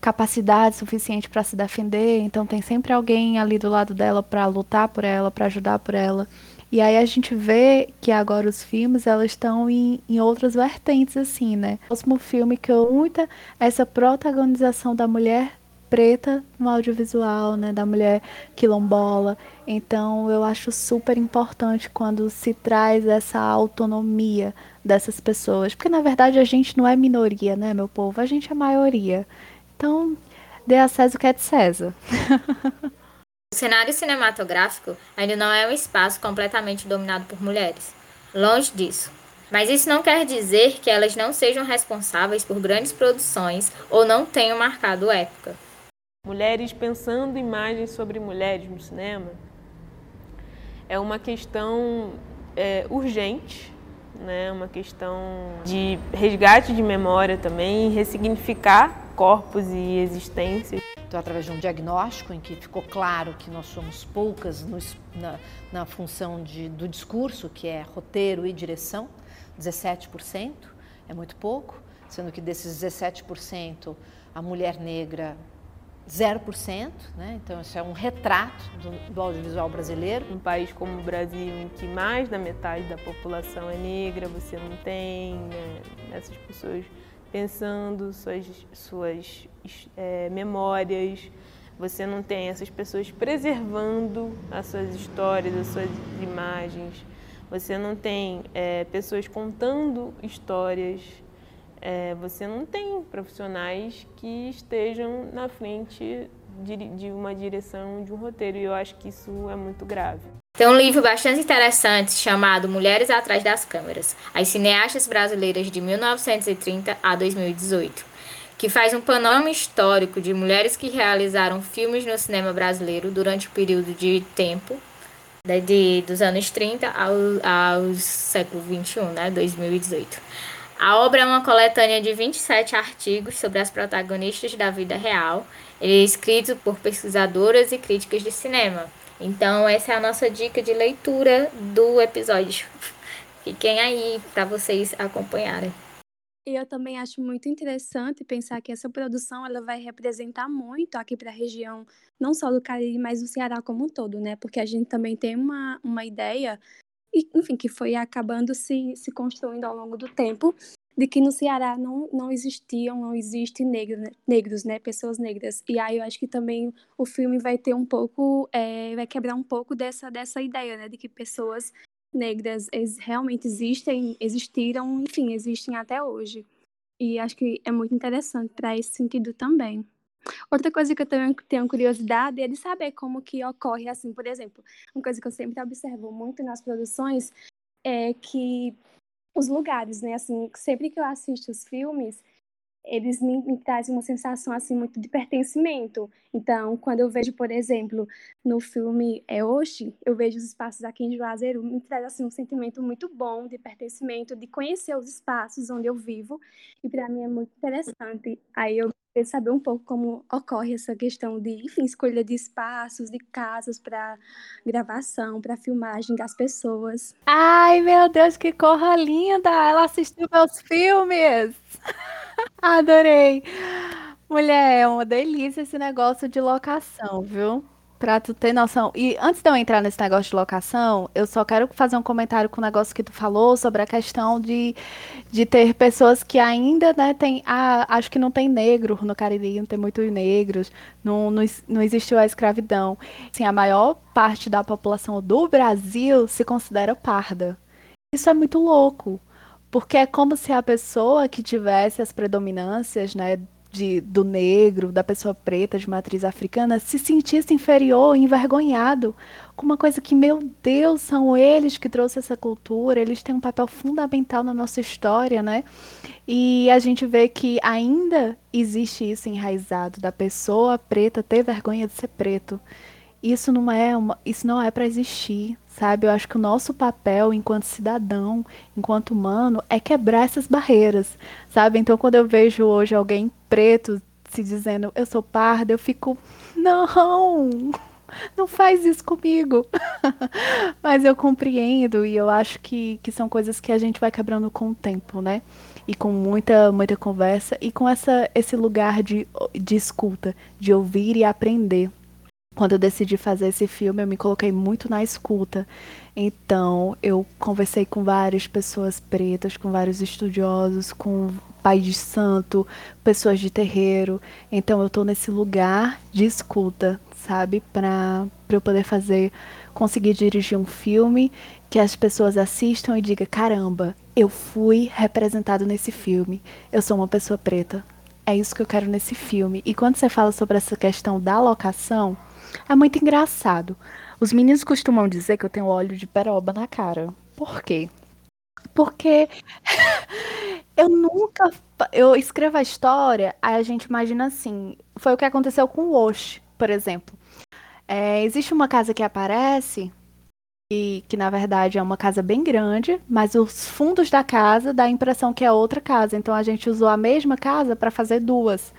capacidade suficiente para se defender. Então tem sempre alguém ali do lado dela para lutar por ela, para ajudar por ela. E aí a gente vê que agora os filmes elas estão em, em outras vertentes assim, né? O próximo filme que eu muita essa protagonização da mulher preta no audiovisual, né, da mulher quilombola. Então, eu acho super importante quando se traz essa autonomia dessas pessoas, porque na verdade a gente não é minoria, né, meu povo? A gente é maioria. Então, dê a César o que é de César. O cenário cinematográfico ainda não é um espaço completamente dominado por mulheres. Longe disso. Mas isso não quer dizer que elas não sejam responsáveis por grandes produções ou não tenham marcado época. Mulheres pensando imagens sobre mulheres no cinema é uma questão é, urgente, né? uma questão de resgate de memória também, ressignificar corpos e existências. Então, através de um diagnóstico em que ficou claro que nós somos poucas no, na, na função de, do discurso, que é roteiro e direção, 17% é muito pouco, sendo que desses 17%, a mulher negra 0%, né? então isso é um retrato do, do, audiovisual brasileiro. Um país como o Brasil, em que mais da metade da população é negra, você não tem né, essas pessoas pensando suas, suas é, memórias, você não tem essas pessoas preservando as suas histórias, as suas imagens, você não tem é, pessoas contando histórias é, você não tem profissionais que estejam na frente de, de uma direção de um roteiro, e eu acho que isso é muito grave. Tem um livro bastante interessante chamado Mulheres Atrás das Câmeras, as cineastas brasileiras de 1930 a 2018, que faz um panorama histórico de mulheres que realizaram filmes no cinema brasileiro durante o período de tempo de, de dos anos 30 ao, ao século 21, né, 2018. A obra é uma coletânea de 27 artigos sobre as protagonistas da vida real, ele é escrito por pesquisadoras e críticas de cinema. Então, essa é a nossa dica de leitura do episódio. Fiquem aí para vocês acompanharem. E eu também acho muito interessante pensar que essa produção ela vai representar muito aqui para a região, não só do Cariri, mas do Ceará como um todo, né? Porque a gente também tem uma, uma ideia e, enfim, que foi acabando se, se construindo ao longo do tempo, de que no Ceará não, não existiam, não existem negros, né, negros, né, pessoas negras. E aí eu acho que também o filme vai ter um pouco, é, vai quebrar um pouco dessa, dessa ideia, né, de que pessoas negras realmente existem, existiram, enfim, existem até hoje. E acho que é muito interessante para esse sentido também. Outra coisa que eu também tenho curiosidade é de saber como que ocorre, assim, por exemplo, uma coisa que eu sempre observo muito nas produções é que os lugares, né, assim, sempre que eu assisto os filmes, eles me, me, trazem uma sensação assim muito de pertencimento. Então, quando eu vejo, por exemplo, no filme É Oxi, eu vejo os espaços aqui em Juazeiro, me traz assim um sentimento muito bom de pertencimento, de conhecer os espaços onde eu vivo, e para mim é muito interessante. Aí eu queria saber um pouco como ocorre essa questão de, enfim, escolha de espaços, de casas para gravação, para filmagem das pessoas. Ai, meu Deus, que corra linda! Ela assistiu meus filmes! Adorei. Mulher, é uma delícia esse negócio de locação, viu? Pra tu ter noção. E antes de eu entrar nesse negócio de locação, eu só quero fazer um comentário com o negócio que tu falou sobre a questão de, de ter pessoas que ainda, né, tem. Ah, acho que não tem negro no Cariri, não tem muitos negros, não, não, não existiu a escravidão. Assim, a maior parte da população do Brasil se considera parda. Isso é muito louco. Porque é como se a pessoa que tivesse as predominâncias, né, de, do negro, da pessoa preta de matriz africana, se sentisse inferior, envergonhado, com uma coisa que, meu Deus, são eles que trouxeram essa cultura, eles têm um papel fundamental na nossa história, né? E a gente vê que ainda existe isso enraizado, da pessoa preta ter vergonha de ser preto. Isso não é isso não é para existir, sabe? Eu acho que o nosso papel enquanto cidadão, enquanto humano, é quebrar essas barreiras, sabe? Então, quando eu vejo hoje alguém preto se dizendo eu sou parda, eu fico, não, não faz isso comigo. Mas eu compreendo e eu acho que, que são coisas que a gente vai quebrando com o tempo, né? E com muita, muita conversa e com essa, esse lugar de, de escuta, de ouvir e aprender quando eu decidi fazer esse filme, eu me coloquei muito na escuta. Então, eu conversei com várias pessoas pretas, com vários estudiosos, com pai de santo, pessoas de terreiro. Então, eu estou nesse lugar de escuta, sabe? Para eu poder fazer, conseguir dirigir um filme que as pessoas assistam e digam: caramba, eu fui representado nesse filme. Eu sou uma pessoa preta. É isso que eu quero nesse filme. E quando você fala sobre essa questão da locação é muito engraçado. Os meninos costumam dizer que eu tenho óleo de peroba na cara. Por quê? Porque eu nunca. Eu escrevo a história, aí a gente imagina assim. Foi o que aconteceu com o Osh, por exemplo. É, existe uma casa que aparece, e que na verdade é uma casa bem grande, mas os fundos da casa dá a impressão que é outra casa. Então a gente usou a mesma casa para fazer duas.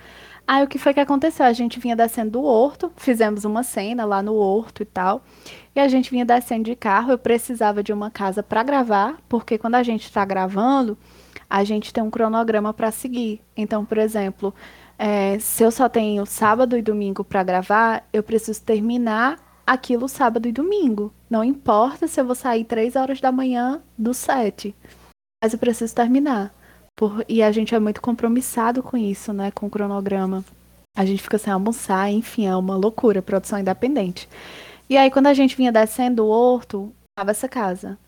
Aí o que foi que aconteceu? A gente vinha descendo do horto, fizemos uma cena lá no horto e tal. E a gente vinha descendo de carro. Eu precisava de uma casa para gravar, porque quando a gente está gravando, a gente tem um cronograma para seguir. Então, por exemplo, é, se eu só tenho sábado e domingo para gravar, eu preciso terminar aquilo sábado e domingo. Não importa se eu vou sair três horas da manhã do set, mas eu preciso terminar. Por, e a gente é muito compromissado com isso, né? Com o cronograma. A gente fica sem almoçar, enfim, é uma loucura, produção independente. E aí, quando a gente vinha descendo o horto, tava essa casa.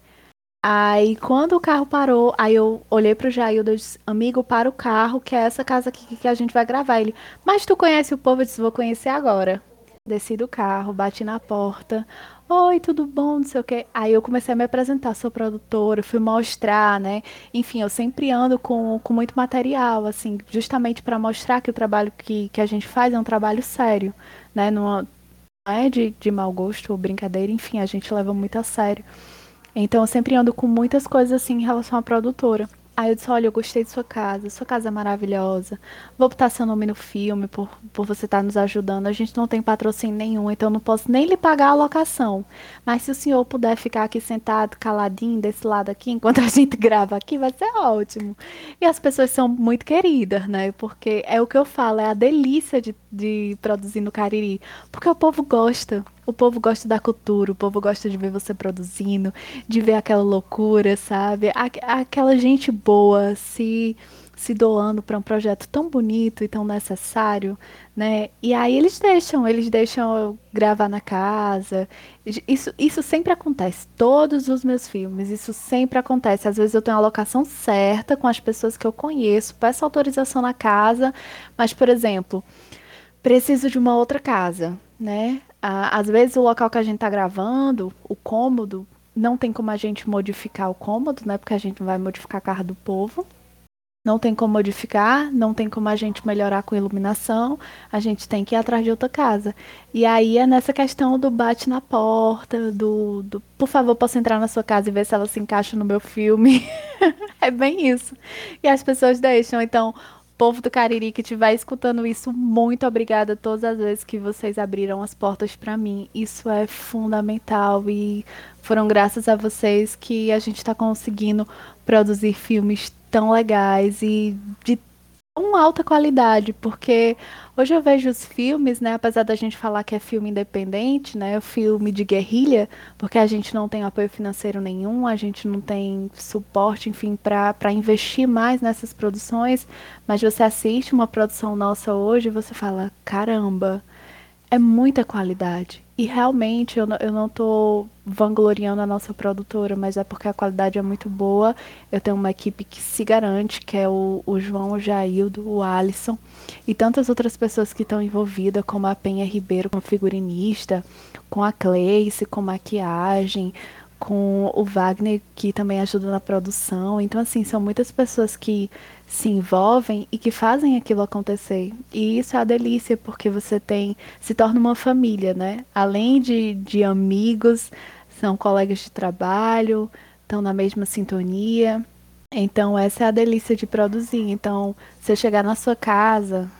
Aí, quando o carro parou, aí eu olhei pro Jair e disse, amigo, para o carro, que é essa casa aqui que a gente vai gravar. Ele, mas tu conhece o povo? Eu disse, vou conhecer agora. Desci do carro, bati na porta. Oi, tudo bom? Não sei o quê. Aí eu comecei a me apresentar, sou produtora, fui mostrar, né? Enfim, eu sempre ando com, com muito material, assim, justamente para mostrar que o trabalho que, que a gente faz é um trabalho sério, né? Não é de, de mau gosto ou brincadeira, enfim, a gente leva muito a sério. Então eu sempre ando com muitas coisas assim em relação à produtora. Aí eu disse, olha, eu gostei de sua casa, sua casa é maravilhosa. Vou botar seu nome no filme por, por você estar tá nos ajudando. A gente não tem patrocínio nenhum, então não posso nem lhe pagar a locação. Mas se o senhor puder ficar aqui sentado, caladinho, desse lado aqui, enquanto a gente grava aqui, vai ser ótimo. E as pessoas são muito queridas, né? Porque é o que eu falo, é a delícia de, de produzir no Cariri. Porque o povo gosta. O povo gosta da cultura, o povo gosta de ver você produzindo, de ver aquela loucura, sabe? Aquela gente boa se se doando para um projeto tão bonito e tão necessário, né? E aí eles deixam, eles deixam eu gravar na casa. Isso, isso sempre acontece. Todos os meus filmes, isso sempre acontece. Às vezes eu tenho a locação certa com as pessoas que eu conheço, peço autorização na casa, mas, por exemplo, preciso de uma outra casa, né? Às vezes o local que a gente está gravando, o cômodo, não tem como a gente modificar o cômodo, né? Porque a gente não vai modificar a casa do povo. Não tem como modificar, não tem como a gente melhorar com iluminação, a gente tem que ir atrás de outra casa. E aí é nessa questão do bate na porta, do, do por favor, posso entrar na sua casa e ver se ela se encaixa no meu filme. é bem isso. E as pessoas deixam. Então, povo do Cariri que estiver escutando isso, muito obrigada todas as vezes que vocês abriram as portas para mim. Isso é fundamental e foram graças a vocês que a gente está conseguindo produzir filmes tão legais e de uma alta qualidade, porque hoje eu vejo os filmes, né, apesar da gente falar que é filme independente, né, filme de guerrilha, porque a gente não tem apoio financeiro nenhum, a gente não tem suporte, enfim, para investir mais nessas produções, mas você assiste uma produção nossa hoje e você fala, caramba, é muita qualidade. E realmente eu não, eu não tô vangloriando a nossa produtora, mas é porque a qualidade é muito boa. Eu tenho uma equipe que se garante, que é o, o João, o Jaildo, o Alisson e tantas outras pessoas que estão envolvidas, como a Penha Ribeiro, como figurinista, com a Cleice, com maquiagem, com o Wagner, que também ajuda na produção. Então, assim, são muitas pessoas que se envolvem e que fazem aquilo acontecer. E isso é a delícia, porque você tem, se torna uma família, né? Além de, de amigos, são colegas de trabalho, estão na mesma sintonia. Então, essa é a delícia de produzir. Então, se eu chegar na sua casa,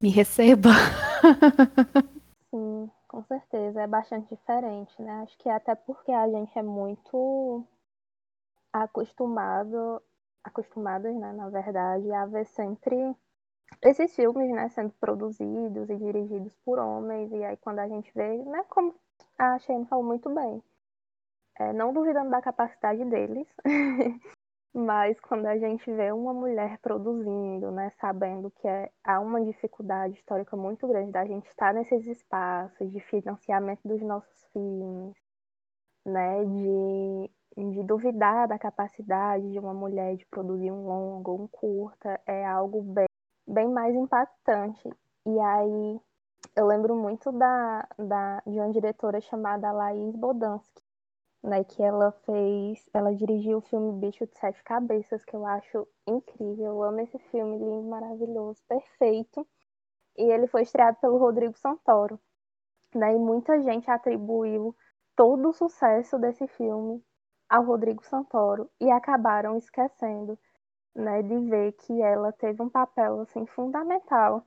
me receba. Sim, com certeza. É bastante diferente, né? Acho que até porque a gente é muito acostumado acostumadas, né, na verdade, a ver sempre esses filmes, né, sendo produzidos e dirigidos por homens, e aí quando a gente vê, né, como a Shane falou muito bem, é, não duvidando da capacidade deles, mas quando a gente vê uma mulher produzindo, né, sabendo que é, há uma dificuldade histórica muito grande da gente estar nesses espaços de financiamento dos nossos filmes, né, de de duvidar da capacidade de uma mulher de produzir um longo, um curta, é algo bem, bem mais impactante. E aí eu lembro muito da, da, de uma diretora chamada Laís Bodansky, né, que ela fez, ela dirigiu o filme Bicho de Sete Cabeças, que eu acho incrível, eu amo esse filme, lindo, maravilhoso, perfeito. E ele foi estreado pelo Rodrigo Santoro, né, e muita gente atribuiu todo o sucesso desse filme ao Rodrigo Santoro e acabaram esquecendo né, de ver que ela teve um papel assim fundamental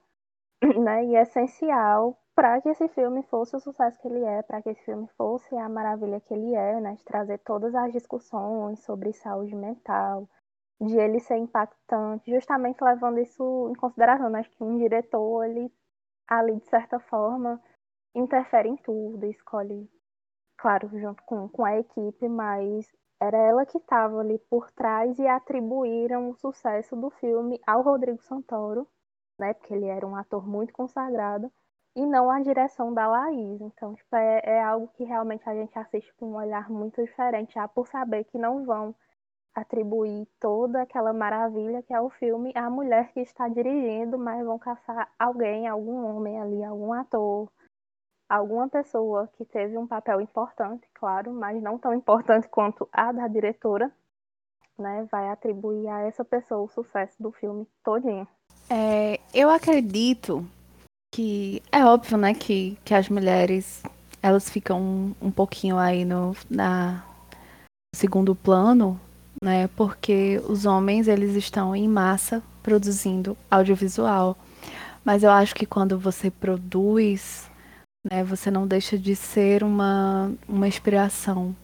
né, e essencial para que esse filme fosse o sucesso que ele é, para que esse filme fosse a maravilha que ele é, né, de trazer todas as discussões sobre saúde mental, de ele ser impactante, justamente levando isso em consideração, né, que um diretor ele ali de certa forma interfere em tudo, escolhe claro, junto com, com a equipe, mas era ela que estava ali por trás e atribuíram o sucesso do filme ao Rodrigo Santoro, né? Porque ele era um ator muito consagrado, e não a direção da Laís. Então, tipo, é, é algo que realmente a gente assiste com um olhar muito diferente, já por saber que não vão atribuir toda aquela maravilha que é o filme à mulher que está dirigindo, mas vão caçar alguém, algum homem ali, algum ator, alguma pessoa que teve um papel importante, claro, mas não tão importante quanto a da diretora, né, vai atribuir a essa pessoa o sucesso do filme todinho. É, eu acredito que é óbvio, né, que, que as mulheres elas ficam um, um pouquinho aí no na segundo plano, né, porque os homens eles estão em massa produzindo audiovisual. Mas eu acho que quando você produz né? Você não deixa de ser uma, uma inspiração.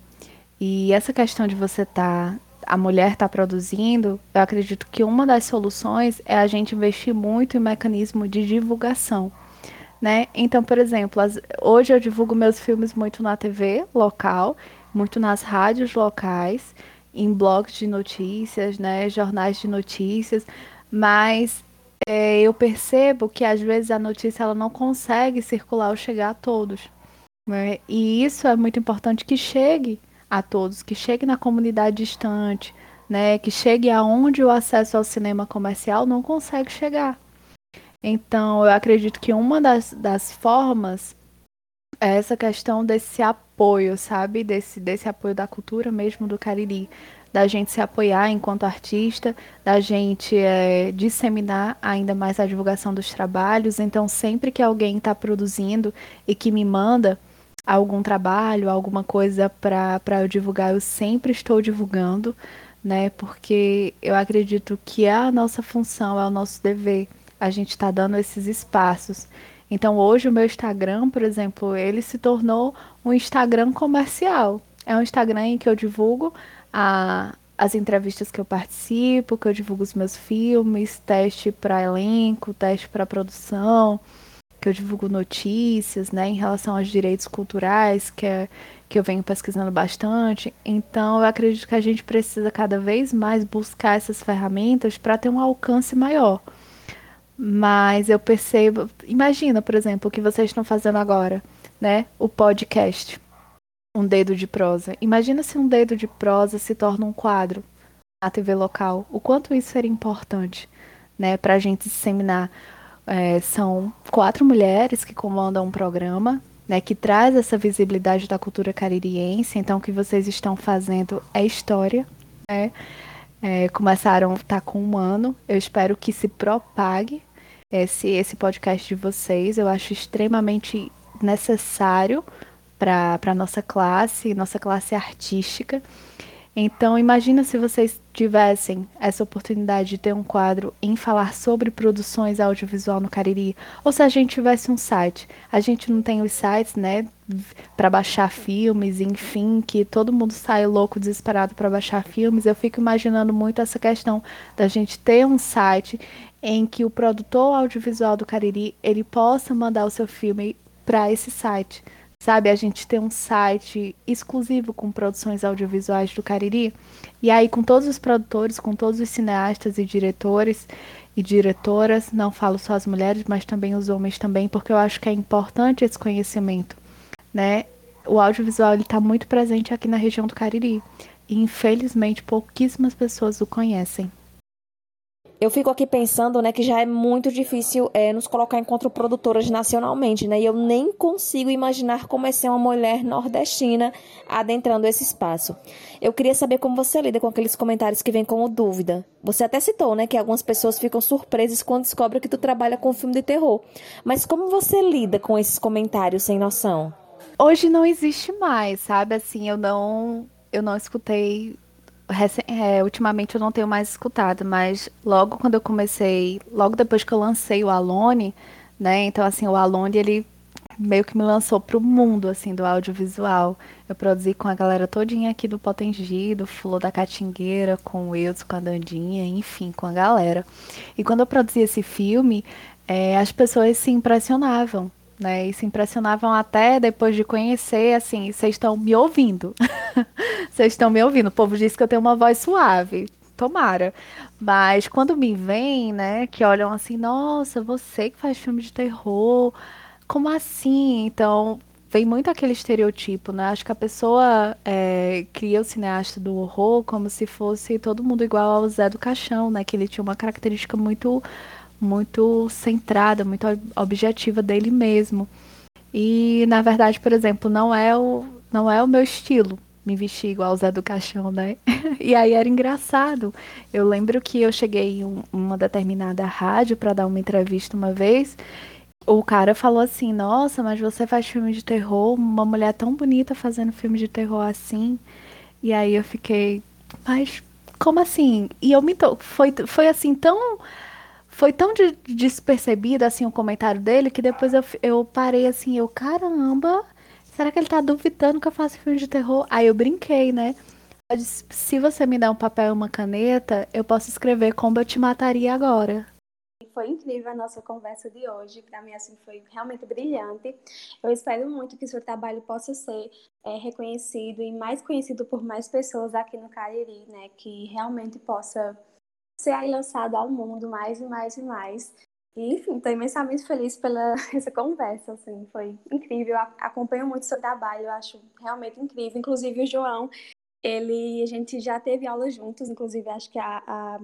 E essa questão de você estar, tá, a mulher está produzindo, eu acredito que uma das soluções é a gente investir muito em mecanismo de divulgação. Né? Então, por exemplo, as, hoje eu divulgo meus filmes muito na TV local, muito nas rádios locais, em blogs de notícias, né, jornais de notícias, mas é, eu percebo que às vezes a notícia ela não consegue circular ou chegar a todos. Né? E isso é muito importante que chegue a todos, que chegue na comunidade distante, né? que chegue aonde o acesso ao cinema comercial não consegue chegar. Então, eu acredito que uma das, das formas é essa questão desse apoio, sabe? Desse, desse apoio da cultura mesmo do Cariri da gente se apoiar enquanto artista, da gente é, disseminar ainda mais a divulgação dos trabalhos. Então, sempre que alguém está produzindo e que me manda algum trabalho, alguma coisa para eu divulgar, eu sempre estou divulgando, né? Porque eu acredito que é a nossa função, é o nosso dever. A gente está dando esses espaços. Então, hoje o meu Instagram, por exemplo, ele se tornou um Instagram comercial. É um Instagram em que eu divulgo a, as entrevistas que eu participo, que eu divulgo os meus filmes, teste para elenco, teste para produção, que eu divulgo notícias, né, em relação aos direitos culturais, que é que eu venho pesquisando bastante. Então, eu acredito que a gente precisa cada vez mais buscar essas ferramentas para ter um alcance maior. Mas eu percebo, imagina, por exemplo, o que vocês estão fazendo agora, né? O podcast. Um dedo de prosa. Imagina se um dedo de prosa se torna um quadro na TV local. O quanto isso seria importante, né, para a gente disseminar. É, são quatro mulheres que comandam um programa né, que traz essa visibilidade da cultura caririense. Então, o que vocês estão fazendo é história. Né? É, começaram, tá com um ano. Eu espero que se propague esse, esse podcast de vocês. Eu acho extremamente necessário para nossa classe, nossa classe artística. Então, imagina se vocês tivessem essa oportunidade de ter um quadro em falar sobre produções audiovisual no Cariri, ou se a gente tivesse um site. A gente não tem os sites, né, para baixar filmes, enfim, que todo mundo sai louco, desesperado para baixar filmes. Eu fico imaginando muito essa questão da gente ter um site em que o produtor audiovisual do Cariri, ele possa mandar o seu filme para esse site Sabe, a gente tem um site exclusivo com produções audiovisuais do Cariri. E aí, com todos os produtores, com todos os cineastas e diretores e diretoras, não falo só as mulheres, mas também os homens também, porque eu acho que é importante esse conhecimento, né? O audiovisual ele está muito presente aqui na região do Cariri. E infelizmente pouquíssimas pessoas o conhecem eu fico aqui pensando, né, que já é muito difícil é, nos colocar enquanto produtoras nacionalmente, né? E eu nem consigo imaginar como é ser uma mulher nordestina adentrando esse espaço. Eu queria saber como você lida com aqueles comentários que vêm como dúvida. Você até citou, né, que algumas pessoas ficam surpresas quando descobrem que tu trabalha com filme de terror. Mas como você lida com esses comentários sem noção? Hoje não existe mais, sabe? Assim, eu não eu não escutei é, ultimamente eu não tenho mais escutado, mas logo quando eu comecei, logo depois que eu lancei o Alone, né? Então assim, o Alone ele meio que me lançou pro mundo assim do audiovisual. Eu produzi com a galera todinha aqui do Potengi, do Flor da Catingueira, com o Wilson, com a Dandinha, enfim, com a galera. E quando eu produzi esse filme, é, as pessoas se impressionavam né? E se impressionavam até depois de conhecer, assim, vocês estão me ouvindo. Vocês estão me ouvindo. O povo diz que eu tenho uma voz suave. Tomara. Mas quando me vêm, né, que olham assim, nossa, você que faz filme de terror, como assim? Então, vem muito aquele estereotipo, né? Acho que a pessoa é, cria o cineasta do horror como se fosse todo mundo igual ao Zé do Caixão, né? Que ele tinha uma característica muito muito centrada, muito objetiva dele mesmo. E na verdade, por exemplo, não é o não é o meu estilo me vestir igual o Zé do Caixão, né? e aí era engraçado. Eu lembro que eu cheguei em uma determinada rádio para dar uma entrevista uma vez. O cara falou assim: Nossa, mas você faz filme de terror, uma mulher tão bonita fazendo filme de terror assim. E aí eu fiquei, mas como assim? E eu me to... foi, foi assim tão foi tão de, despercebido assim o comentário dele que depois eu, eu parei assim, eu, caramba, será que ele tá duvidando que eu faço filme de terror? Aí eu brinquei, né? Eu disse, se você me dá um papel e uma caneta, eu posso escrever como eu te mataria agora. Foi incrível a nossa conversa de hoje. Para mim, assim, foi realmente brilhante. Eu espero muito que o seu trabalho possa ser é, reconhecido e mais conhecido por mais pessoas aqui no Cariri, né? Que realmente possa ser aí lançado ao mundo mais e mais e mais. E, enfim, estou imensamente feliz pela essa conversa, assim, foi incrível. Acompanho muito seu trabalho, acho realmente incrível. Inclusive o João, ele, a gente já teve aula juntos, inclusive acho que a, a,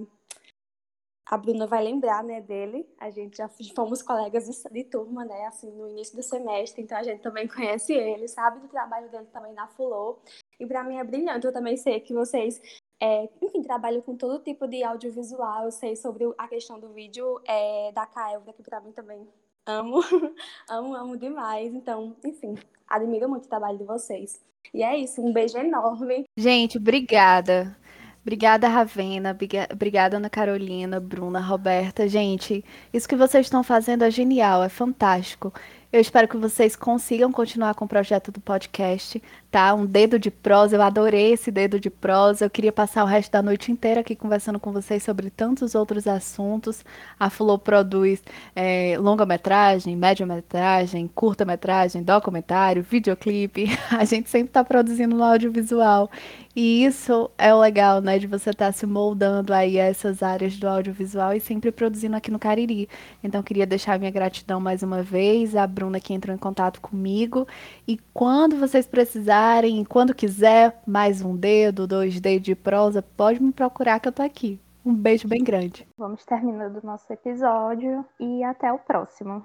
a Bruna vai lembrar, né, dele. A gente já fomos colegas de, de turma, né, assim, no início do semestre, então a gente também conhece ele, sabe do trabalho dele também na Fulô. E para mim é brilhante, eu também sei que vocês é, enfim, trabalho com todo tipo de audiovisual, eu sei sobre a questão do vídeo é, da Kaelda, que para mim também amo, amo, amo demais. Então, enfim, admiro muito o trabalho de vocês. E é isso, um beijo enorme. Gente, obrigada. Obrigada, Ravena. Obrigada, Ana Carolina, Bruna, Roberta. Gente, isso que vocês estão fazendo é genial, é fantástico. Eu espero que vocês consigam continuar com o projeto do podcast. Tá? Um dedo de prosa. Eu adorei esse dedo de prosa. Eu queria passar o resto da noite inteira aqui conversando com vocês sobre tantos outros assuntos. A Flow produz é, longa-metragem, média-metragem, curta-metragem, documentário, videoclipe. A gente sempre está produzindo no audiovisual. E isso é o legal, né, de você estar tá se moldando aí a essas áreas do audiovisual e sempre produzindo aqui no Cariri. Então, queria deixar minha gratidão mais uma vez à Bruna que entrou em contato comigo. E quando vocês precisarem, quando quiser, mais um dedo, dois dedos de prosa, pode me procurar que eu tô aqui. Um beijo bem grande. Vamos terminando o nosso episódio e até o próximo.